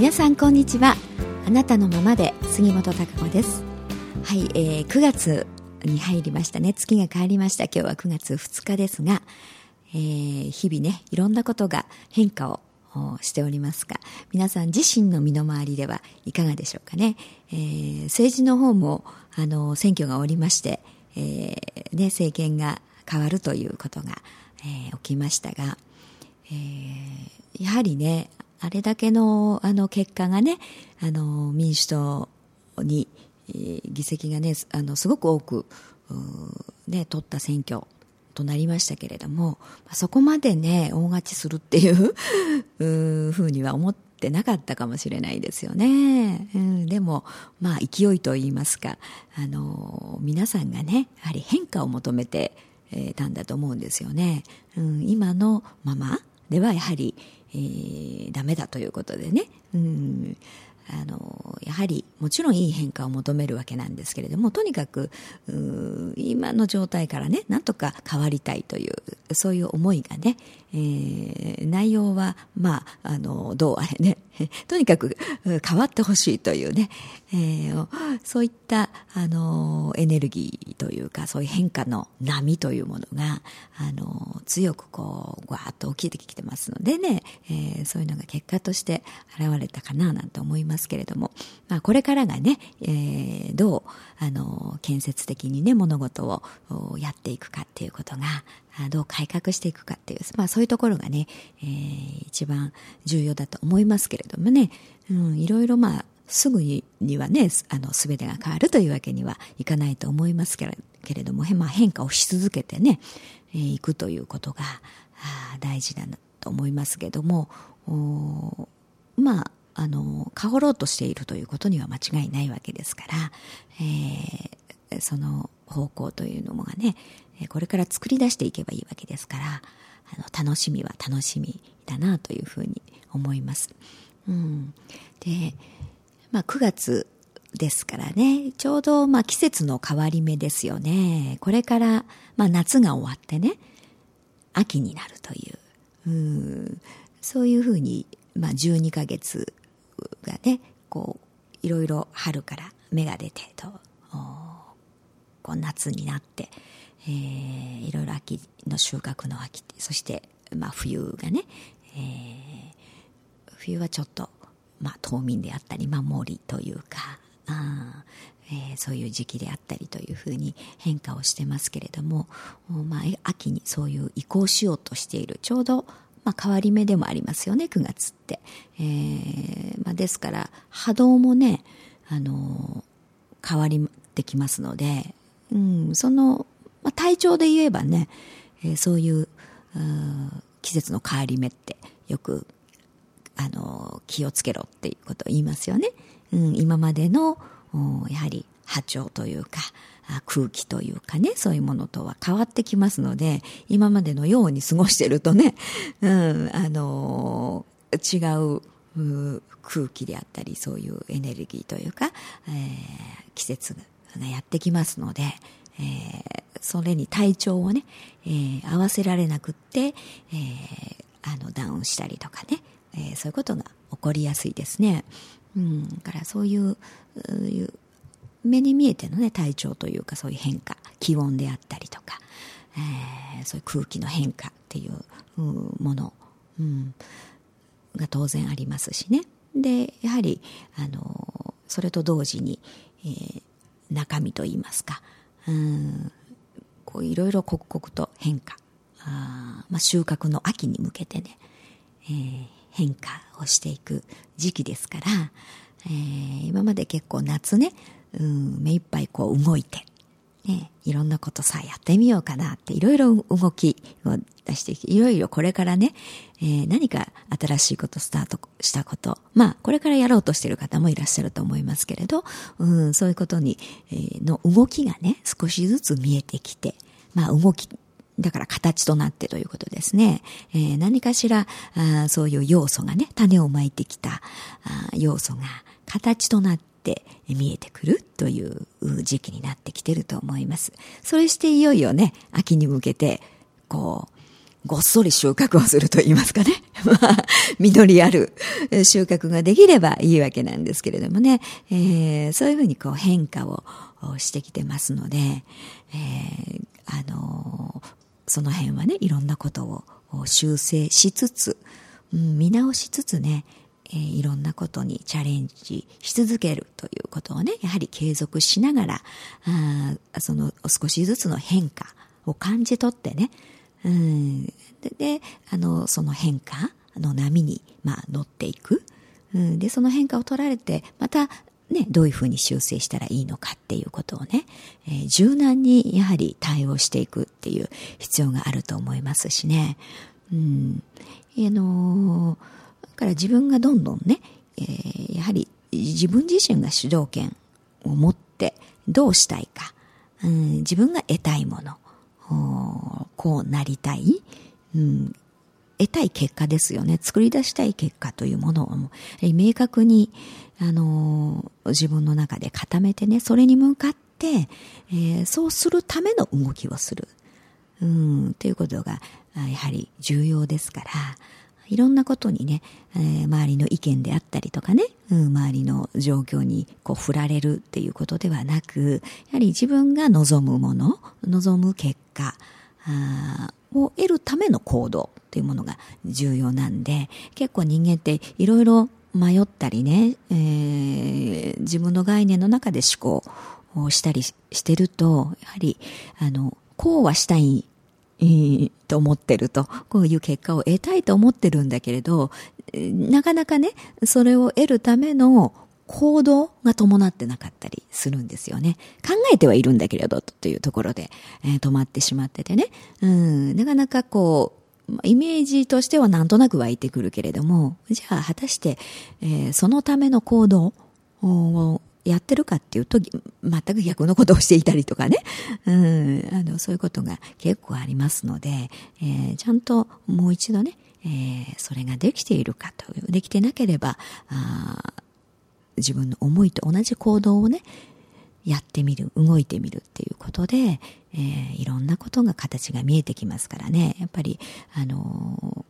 皆さんこんにちは。あなたのままで杉本孝子です。はい、えー、9月に入りましたね。月が変わりました。今日は9月2日ですが、えー、日々ねいろんなことが変化をしておりますが皆さん自身の身の回りではいかがでしょうかね、えー、政治の方もあの選挙がおりまして、えーね、政権が変わるということが、えー、起きましたが、えー、やはりねあれだけのあの結果がねあの民主党に、議席がねあのすごく多く、ね、取った選挙となりましたけれどもそこまでね大勝ちするっていうふ うには思ってなかったかもしれないですよね、うん、でもまあ勢いといいますかあの皆さんがねやはり変化を求めてたんだと思うんですよね、うん、今のままではやはり、えー、ダメだということでね、うん、あのやはりもちろんいい変化を求めるわけなんですけれどもとにかく今の状態からねなんとか変わりたいというそういう思いがね、えー、内容はまああのどうあれね とにかく変わってほしいというね、えー、そういったあのエネルギーというかそういう変化の波というものがあの強くこうわーっと起きてきてますのでね、えー、そういうのが結果として現れたかななんて思いますけれども、まあ、これからからがね、えー、どうあの建設的にね物事をやっていくかっていうことがどう改革していくかっていう、まあそういうところがね、えー、一番重要だと思いますけれどもね、うん、いろいろまあすぐにはね、あの、すべてが変わるというわけにはいかないと思いますけれけれども、まあ、変化をし続けてね、えー、いくということが大事だなと思いますけども、まあ、あの、変わろうとしているということには間違いないわけですから、えー、その方向というのもがね、これから作り出していけばいいわけですから、あの、楽しみは楽しみだなというふうに思います。うん。で、まあ9月ですからね、ちょうどまあ季節の変わり目ですよね。これからまあ夏が終わってね、秋になるという、うんそういうふうに、まあ12ヶ月がね、こう、いろいろ春から芽が出てと、こう夏になって、えー、いろいろ秋の収穫の秋そしてまあ冬がね、えー、冬はちょっとまあ、冬眠であったり守りというかあ、えー、そういう時期であったりというふうに変化をしてますけれども、まあ、秋にそういう移行しようとしているちょうど、まあ、変わり目でもありますよね9月って、えーまあ、ですから波動もね、あのー、変わりてきますので、うん、その、まあ、体調で言えばね、えー、そういう季節の変わり目ってよくあの、気をつけろっていうことを言いますよね。うん、今までの、やはり波長というか、空気というかね、そういうものとは変わってきますので、今までのように過ごしてるとね、うん、あの、違う空気であったり、そういうエネルギーというか、えー、季節がやってきますので、えー、それに体調をね、えー、合わせられなくって、えー、あの、ダウンしたりとかね、えー、そういうことが起こりやすいですね。うん、からそういう目に見えてのね体調というかそういう変化気温であったりとか、えー、そういう空気の変化っていうもの、うん、が当然ありますしね。でやはりあのそれと同時に、えー、中身といいますか、うん、こういろいろ刻々と変化あ、まあ、収穫の秋に向けてね、えー変化をしていく時期ですから、えー、今まで結構夏ね、うん、目いっぱいこう動いて、ね、いろんなことさ、やってみようかなって、いろいろ動きを出していろいろこれからね、えー、何か新しいことスタートしたこと、まあ、これからやろうとしている方もいらっしゃると思いますけれど、うん、そういうことに、えー、の動きがね、少しずつ見えてきて、まあ、動きだから形となってということですね。えー、何かしらあそういう要素がね、種をまいてきたあ要素が形となって見えてくるという時期になってきてると思います。それしていよいよね、秋に向けて、こうごっそり収穫をすると言いますかね。まあ、実りある収穫ができればいいわけなんですけれどもね、えー、そういうふうにこう変化をしてきてますので、えー、あのー、その辺はね、いろんなことを修正しつつ、うん、見直しつつね、えー、いろんなことにチャレンジし続けるということをね、やはり継続しながら、あその少しずつの変化を感じ取ってね、うん、でであのその変化の波に、まあ、乗っていく、うん、でその変化を取られてまたね、どういうふうに修正したらいいのかっていうことをね、えー、柔軟にやはり対応していくっていう必要があると思いますしね。うん。あのー、から自分がどんどんね、えー、やはり自分自身が主導権を持ってどうしたいか、うん、自分が得たいもの、こうなりたい、うん、得たい結果ですよね。作り出したい結果というものを明確に、あのー、自分の中で固めてね、それに向かって、えー、そうするための動きをする。うん、ということが、やはり重要ですから、いろんなことにね、えー、周りの意見であったりとかね、うん、周りの状況にこう振られるっていうことではなく、やはり自分が望むもの、望む結果を得るための行動っていうものが重要なんで、結構人間っていろいろ迷ったりね、えー、自分の概念の中で思考をしたりしてると、やはり、あの、こうはしたいいいと思ってると、こういう結果を得たいと思ってるんだけれど、なかなかね、それを得るための行動が伴ってなかったりするんですよね。考えてはいるんだけれど、というところで、えー、止まってしまっててね。うん、なかなかこう、イメージとしてはなんとなく湧いてくるけれども、じゃあ果たして、えー、そのための行動をやってるかっていうと、全く逆のことをしていたりとかね。うん、あの、そういうことが結構ありますので、えー、ちゃんともう一度ね、えー、それができているかという、できてなければ、あ自分の思いと同じ行動をね、やってみる、動いてみるっていうことで、えー、いろんなことが形が見えてきますからね、やっぱり、あの、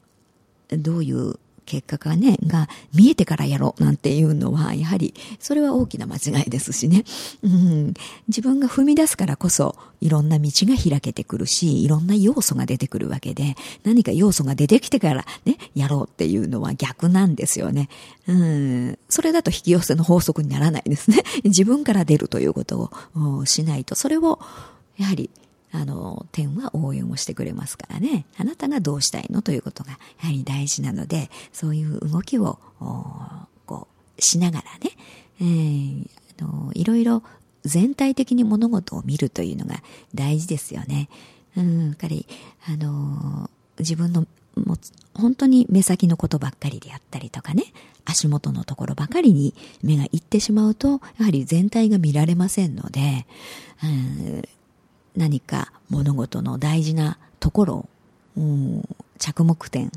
どういう結果がね、が見えてからやろうなんていうのは、やはり、それは大きな間違いですしね。うん、自分が踏み出すからこそ、いろんな道が開けてくるし、いろんな要素が出てくるわけで、何か要素が出てきてからね、やろうっていうのは逆なんですよね。うん、それだと引き寄せの法則にならないですね。自分から出るということをしないと、それを、やはり、あの、天は応援をしてくれますからね。あなたがどうしたいのということが、やはり大事なので、そういう動きを、こう、しながらね、えー、あの、いろいろ全体的に物事を見るというのが大事ですよね。うん、やっぱり、あの、自分のもう本当に目先のことばっかりであったりとかね、足元のところばかりに目がいってしまうと、やはり全体が見られませんので、うん、何か物事の大事なところを、うん、着目点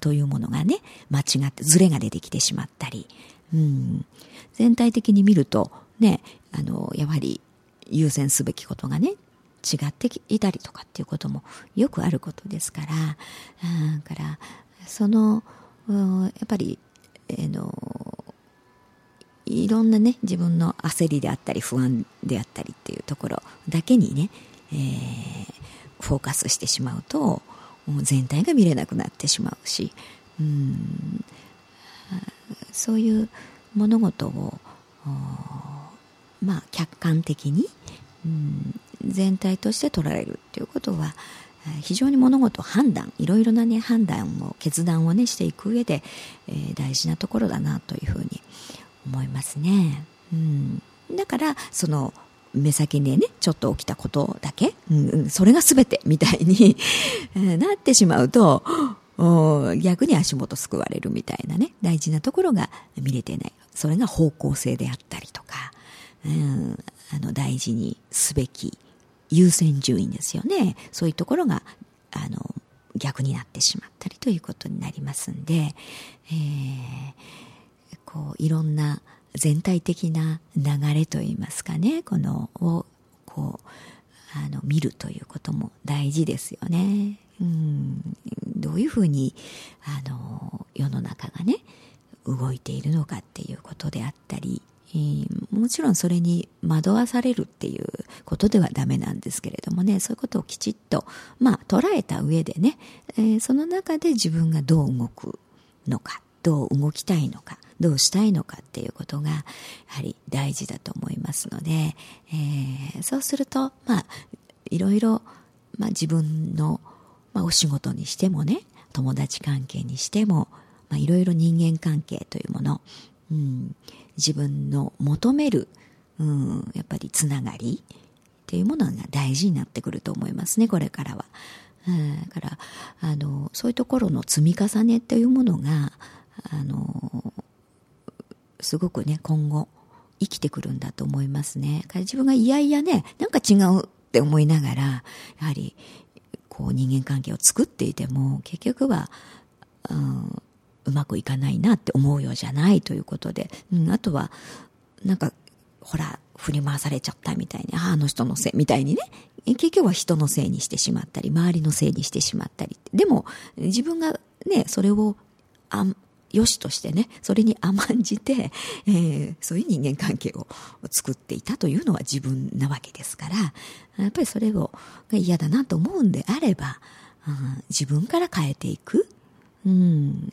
というものがね、間違ってズレが出てきてしまったり、うん、全体的に見ると、ね、あの、やはり優先すべきことがね、違っていたりとかっていうこともよくあることですから、うん、から、その、うん、やっぱり、えー、の、いろんなね、自分の焦りであったり不安であったりっていうところだけにね、えー、フォーカスしてしまうと、もう全体が見れなくなってしまうし、うん、そういう物事を、まあ、客観的に、うん、全体として取られるっていうことは、非常に物事判断いろいろなね判断を決断をねしていく上で、えー、大事なところだなというふうに思いますね。うん、だからその目先でねちょっと起きたことだけ、うん、それが全てみたいに なってしまうと逆に足元救われるみたいなね大事なところが見れてない。それが方向性であったりとか、うん、あの大事にすべき優先順位ですよね。そういうところがあの逆になってしまったりということになりますんで、えーこういろんな全体的な流れといいますかねこのをこうあの見るということも大事ですよね。うん、どういうふうに、あの、世の中がね、動いているのかっていうことであったり、えー、もちろんそれに惑わされるっていうことではダメなんですけれどもね、そういうことをきちっと、まあ、捉えた上でね、えー、その中で自分がどう動くのか、どう動きたいのか、どうしたいのかっていうことが、やはり大事だと思いますので、えー、そうすると、まあ、いろいろ、まあ自分の、まあお仕事にしてもね、友達関係にしても、まあいろいろ人間関係というもの、うん、自分の求める、うん、やっぱりつながりっていうものが大事になってくると思いますね、これからは。だから、あの、そういうところの積み重ねっていうものが、あの、すごくね、今後、生きてくるんだと思いますね。自分がいやいやね、なんか違うって思いながら、やはり、こう人間関係を作っていても、結局は、うん、うまくいかないなって思うようじゃないということで、うん、あとは、なんか、ほら、振り回されちゃったみたいに、あの人のせいみたいにね、結局は人のせいにしてしまったり、周りのせいにしてしまったり。でも、自分がね、それを、あよしとしてね、それに甘んじて、えー、そういう人間関係を作っていたというのは自分なわけですから、やっぱりそれをが嫌だなと思うんであれば、うん、自分から変えていく。うん、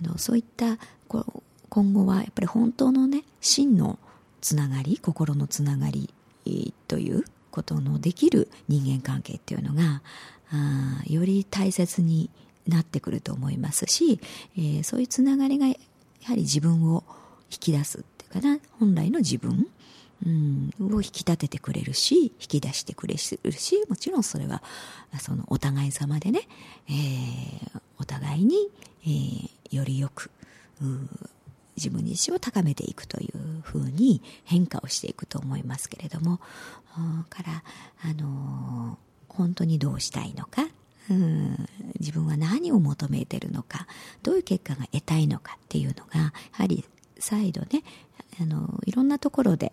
あのそういったこ今後はやっぱり本当のね真のつながり心のつながりということのできる人間関係っていうのがあより大切になってくると思いますし、えー、そういうつながりがやはり自分を引き出すっていうかな本来の自分、うん、を引き立ててくれるし引き出してくれるしもちろんそれはそのお互い様でね、えー、お互いに、えー、よりよく自分自身を高めていくというふうに変化をしていくと思いますけれどもからあの本当にどうしたいのかうん。自分は何を求めているのかどういう結果が得たいのかっていうのがやはり再度ねあのいろんなところで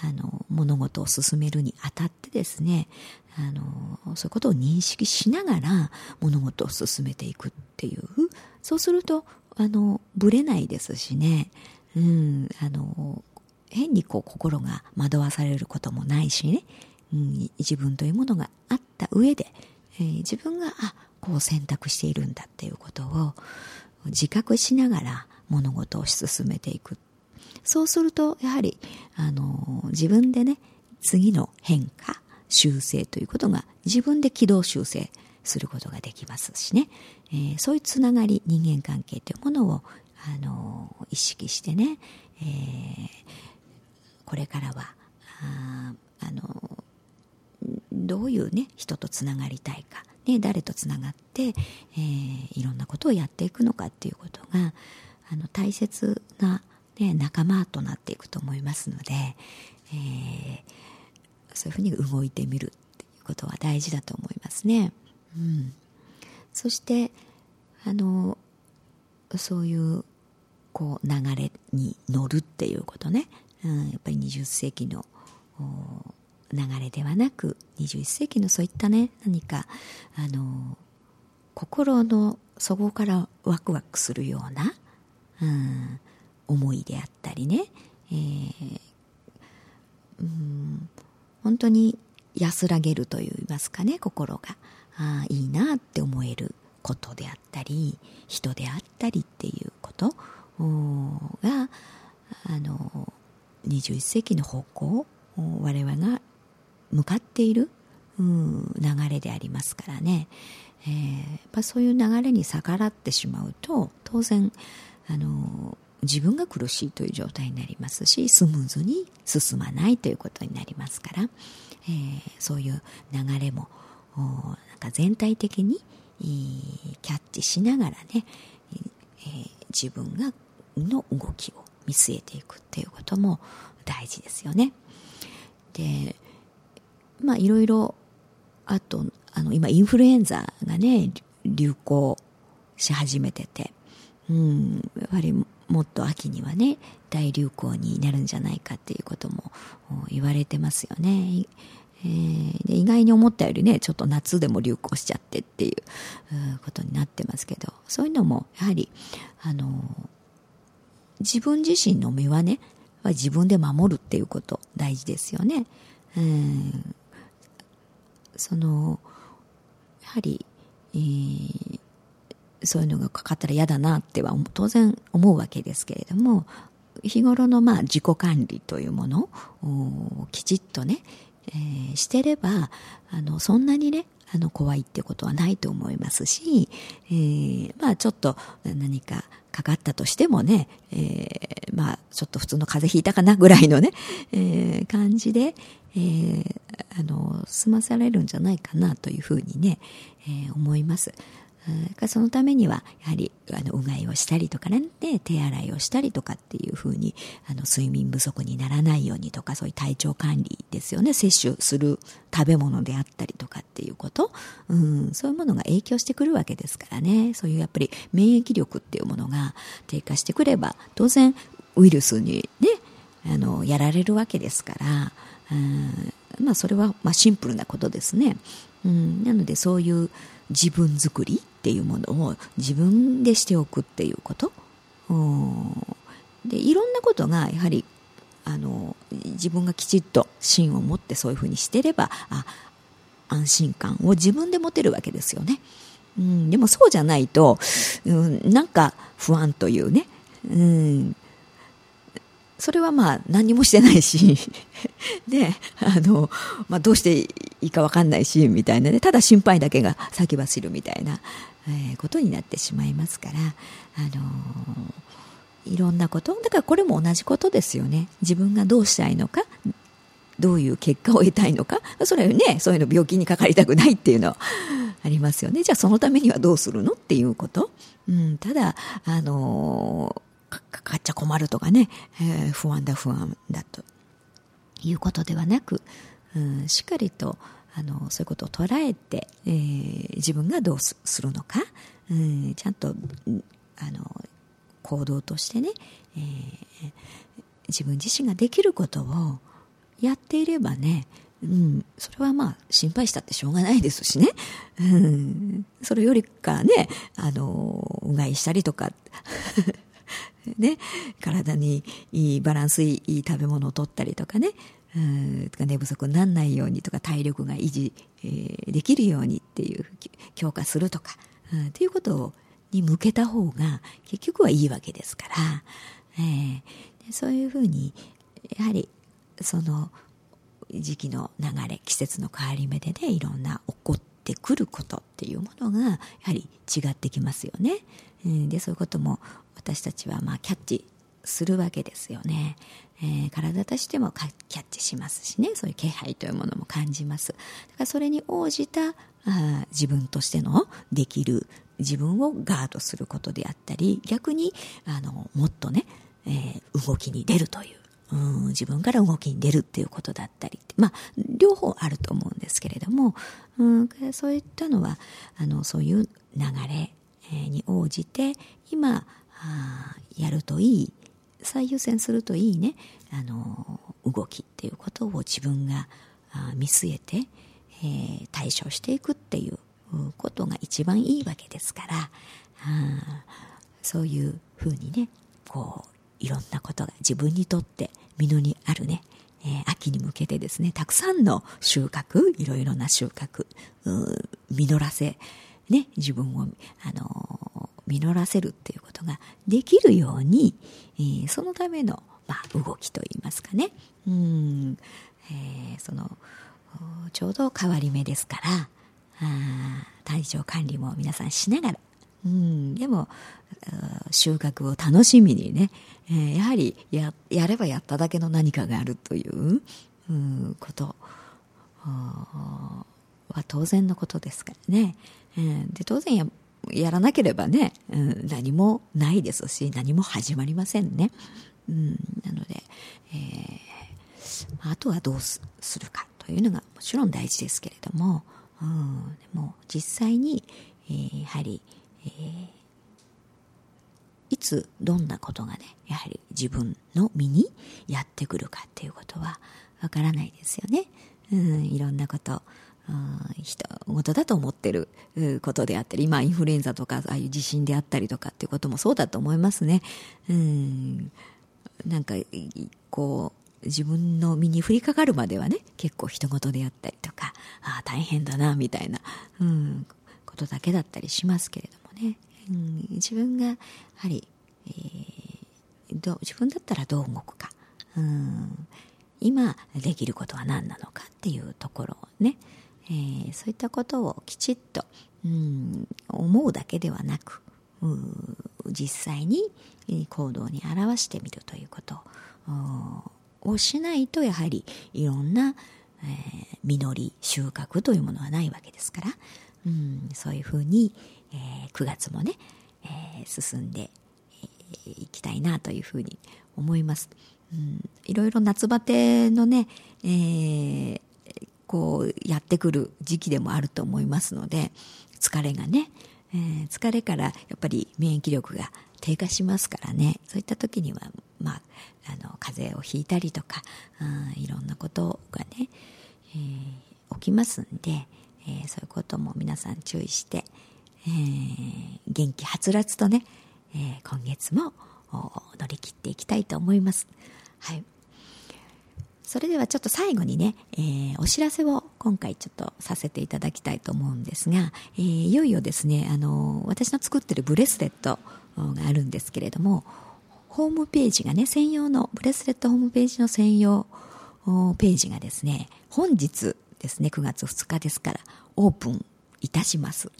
あの物事を進めるにあたってですねあのそういうことを認識しながら物事を進めていくっていう。そうするとあのぶれないですしね、うん、あの変にこう心が惑わされることもないしね、うん、自分というものがあった上でえー、自分があこう選択しているんだっていうことを自覚しながら物事を進めていく。そうするとやはりあの自分でね次の変化修正ということが自分で軌道修正することができますしね、えー、そういうつながり人間関係というものをあの意識してね、えー、これからはああのどういうね人とつながりたいか、ね、誰とつながって、えー、いろんなことをやっていくのかっていうことがあの大切な、ね、仲間となっていくと思いますので、えー、そういうふうに動いてみるっていうことは大事だと思いますね。うん、そしてあのそういうこう流れに乗るっていうことね、うん、やっぱり20世紀の流れではなく21世紀のそういったね何かあの心の底からワクワクするような、うん、思いであったりね、えー、うん、本当に安らげるといいますかね心があいいなって思えることであったり人であったりっていうことがあの21世紀の方向我々が向かっている、うん、流れでありますからね、えー、やっぱそういう流れに逆らってしまうと当然あの自分が苦しいという状態になりますしスムーズに進まないということになりますから、えー、そういう流れもなんか全体的にキャッチしながらね、えー、自分がの動きを見据えていくっていうことも大事ですよね。でまあいろいろ、あと、あの、今インフルエンザがね、流行し始めてて、うん、やはりもっと秋にはね、大流行になるんじゃないかっていうことも言われてますよね。えー、意外に思ったよりねちょっと夏でも流行しちゃってっていうことになってますけどそういうのもやはりあの自分自身の身はね自分で守るっていうこと大事ですよね。うんそのやはり、えー、そういうのがかかったら嫌だなっては当然思うわけですけれども日頃のまあ自己管理というものをきちっとね、えー、してればあのそんなにねあの怖いってことはないと思いますし、えー、まあちょっと何かかかったとしてもね、えー、まあちょっと普通の風邪ひいたかなぐらいのね、えー、感じで、えー、あの済まされるんじゃないかなというふうにね、えー、思います。そのためにはやはりあのうがいをしたりとかね。手洗いをしたりとかっていうふうにあの睡眠不足にならないようにとかそういう体調管理ですよね。摂取する食べ物であったりとかっていうこと、うん、そういうものが影響してくるわけですからね。そういうやっぱり免疫力っていうものが低下してくれば当然ウイルスにねあのやられるわけですから、うん。まあ、それはまあシンプルなことですね。うん、なのでそういう自分作りっていうものを自分でしておくっていうこと。でいろんなことがやはりあの自分がきちっと芯を持ってそういうふうにしてればあ安心感を自分で持てるわけですよね。うん、でもそうじゃないと、うん、なんか不安というね、うん、それはまあ何もしてないしで、あの、まあどうしていいかわかんないし、みたいなね、ただ心配だけが先走るみたいな、えー、ことになってしまいますから、あのー、いろんなこと、だからこれも同じことですよね。自分がどうしたいのか、どういう結果を得たいのか、それはね、そういうの病気にかかりたくないっていうのはありますよね。じゃあそのためにはどうするのっていうこと。うん、ただ、あのーかかっちゃ困るとかね、えー、不安だ不安だということではなく、うん、しっかりとあのそういうことを捉えて、えー、自分がどうするのか、うん、ちゃんとあの行動としてね、えー、自分自身ができることをやっていればね、うん、それはまあ心配したってしょうがないですしね。うん、それよりかね、あの、うがいしたりとかね、体にいいバランスいい食べ物をとったりとかね、うん、寝不足にならないようにとか体力が維持、えー、できるようにっていう強化するとか、うん、っていうことに向けた方が結局はいいわけですから、えー、そういうふうにやはりその時期の流れ季節の変わり目でねいろんな起こってくることっていうものがやはり違ってきますよね。でそういうことも私たちはまあキャッチするわけですよね、えー、体としてもキャッチしますしね。そういう気配というものも感じます。だからそれに応じたあ自分としてのできる自分をガードすることであったり逆にあのもっとね、えー、動きに出るといううん自分から動きに出るっていうことだったり。まあ両方あると思うんですけれども、うん、そういったのはあのそういう流れに応じて今あやるといい。最優先するといいね。あの動きっていうことを自分が見据えて、えー、対処していくっていうことが一番いいわけですからあそういうふうにねこういろんなことが自分にとって実にあるね、えー、秋に向けてですねたくさんの収穫いろいろな収穫実らせね自分をあの実らせるっていうことができるように、えー、そのための、まあ、動きといいますかね、うん。えー、そのちょうど変わり目ですからあ体調管理も皆さんしながら、うん、でも収穫を楽しみにね、えー、やはりややればやっただけの何かがあるという、う、こと。は当然のことですからね、えー、で当然ややらなければね、うん、何もないですし何も始まりませんね、うん、なので、えー、あとはどうするかというのがもちろん大事ですけれども、うん、でも実際に、えー、やはり、えー、いつどんなことがねやはり自分の身にやってくるかっていうことはわからないですよね。うん、いろんなこと事だと思ってることであったり、まあ、インフルエンザとか、ああいう地震であったりとかっていうこともそうだと思いますね。うん。なんか、こう、自分の身に降りかかるまではね、結構人事であったりとか、ああ、大変だな、みたいな、うん、ことだけだったりしますけれどもね。うん、自分が、やはり、えー、ど自分だったらどう動くか。うん、今できることは何なのかっていうところをね、えー、そういったことをきちっと、うん、思うだけではなく実際に行動に表してみるということをしないとやはりいろんな、えー、実り収穫というものはないわけですから、うん、そういうふうに、えー、9月もね、えー、進んでいきたいなというふうに思います。うん、いろいろ夏バテのね、えー、こうやってくる時期でもあると思いますので疲れがね、えー、疲れからやっぱり免疫力が低下しますからねそういった時には、まあ、あの風邪をひいたりとかいろんなことがね、えー、起きますんで、えー、そういうことも皆さん注意して、えー、元気はつらつとね、え今月も乗り切っていきたいと思います。はいそれではちょっと最後にね、えー、お知らせを今回ちょっとさせていただきたいと思うんですが、えー、いよいよですね、あの、私の作ってるブレスレットがあるんですけれども、ホームページがね、専用の、ブレスレットホームページの専用ページがですね、本日ですね、9月2日ですから、オープンいたします。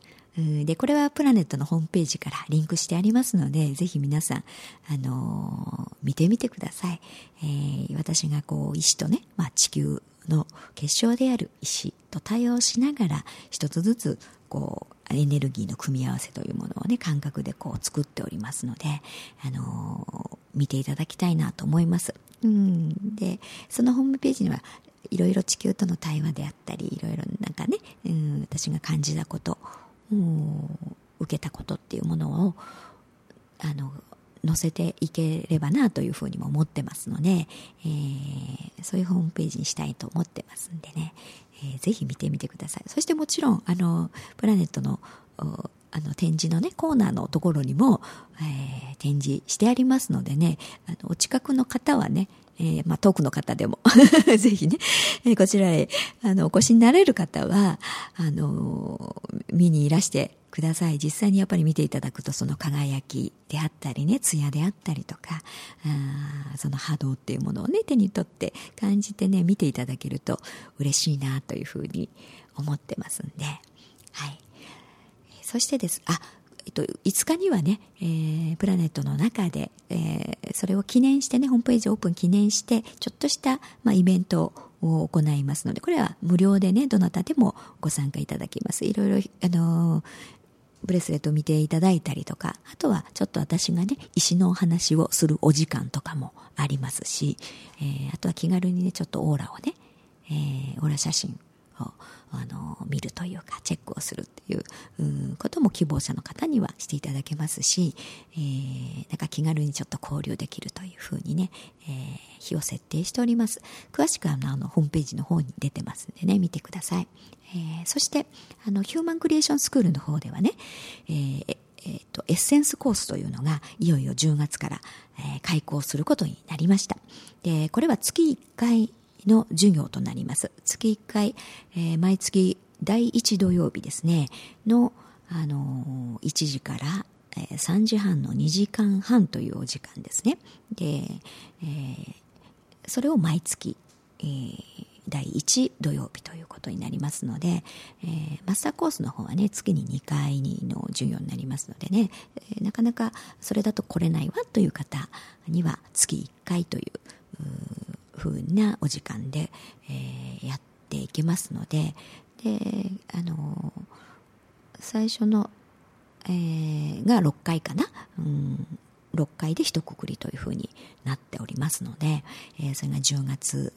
で、これはプラネットのホームページからリンクしてありますので、ぜひ皆さん、あのー、見てみてください。えー、私がこう、石とね、まあ、地球の結晶である石と対応しながら、一つずつ、こう、エネルギーの組み合わせというものをね、感覚でこう作っておりますので、あのー、見ていただきたいなと思います。うん。で、そのホームページには、いろいろ地球との対話であったり、いろいろなんかね、うん、私が感じたこと受けたことっていうものをあの載せていければなというふうにも思ってますので、えー、そういうホームページにしたいと思ってますんでね、えー、ぜひ見てみてください。そしてもちろんあのプラネットのあの展示のねコーナーのところにも、えー、展示してありますのでね。あのお近くの方はねえー、まあ、遠くの方でも ぜひね、えー、こちらへ、あの、お越しになれる方は、あのー、見にいらしてください。実際にやっぱり見ていただくと、その輝きであったりね、艶であったりとか、あその波動っていうものをね、手に取って感じてね、見ていただけると嬉しいなというふうに思ってますんで、はい。そしてです、あ、えっと、5日にはね、えー、プラネットの中で、えー、それを記念してね、ホームページオープン記念して、ちょっとした、まあ、イベントを行いますので、これは無料でね、どなたでもご参加いただきます。いろいろ、あのー、ブレスレットを見ていただいたりとか、あとはちょっと私がね、石のお話をするお時間とかもありますし、えー、あとは気軽にね、ちょっとオーラをね、えー、オーラ写真をあの見るというかチェックをするっていうことも希望者の方にはしていただけますし、えー、なんか気軽にちょっと交流できるというふうにね、えー、日を設定しております。詳しくはあのホームページの方に出てますんでね見てください、えー、そしてあのヒューマンクリエーションスクールの方ではね、えーえーと、エッセンスコースというのがいよいよ10月から、えー、開講することになりました。でこれは月1回の授業となります。月1回、えー、毎月第1土曜日ですね、の、あのー、1時から、え、3時半の2時間半というお時間ですね。で、えー、それを毎月、えー、第1土曜日ということになりますので、えー、マスターコースの方はね、月に2回の授業になりますのでね、え、なかなかそれだと来れないわという方には月1回という風なお時間で、えー、やっていけますのでであの最初の、えー、が6回かな、うん、6回で一括りというふうになっておりますので、えー、それが10月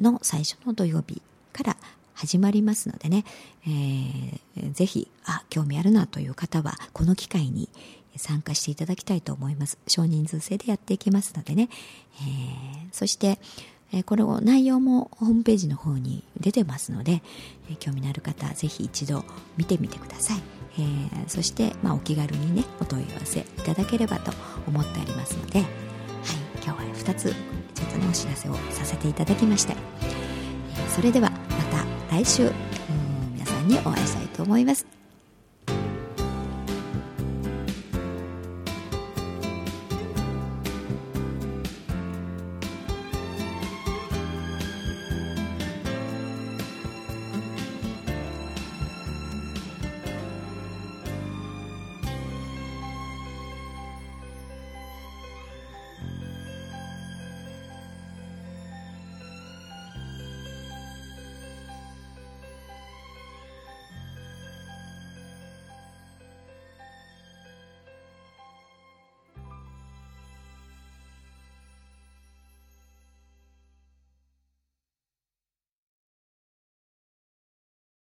の最初の土曜日から始まりますのでね、えー、ぜひあ興味あるなという方はこの機会に参加していただきたいと思います。少人数制でやっていきますのでね、えー、そしてえこの内容もホームページの方に出てますので、え興味のある方ぜひ一度見てみてください、えー、そして、まあ、お気軽にねお問い合わせいただければと思っておりますので、はい、今日は2つちょっとねお知らせをさせていただきました、えそれではまた来週皆さんにお会いしたいと思います。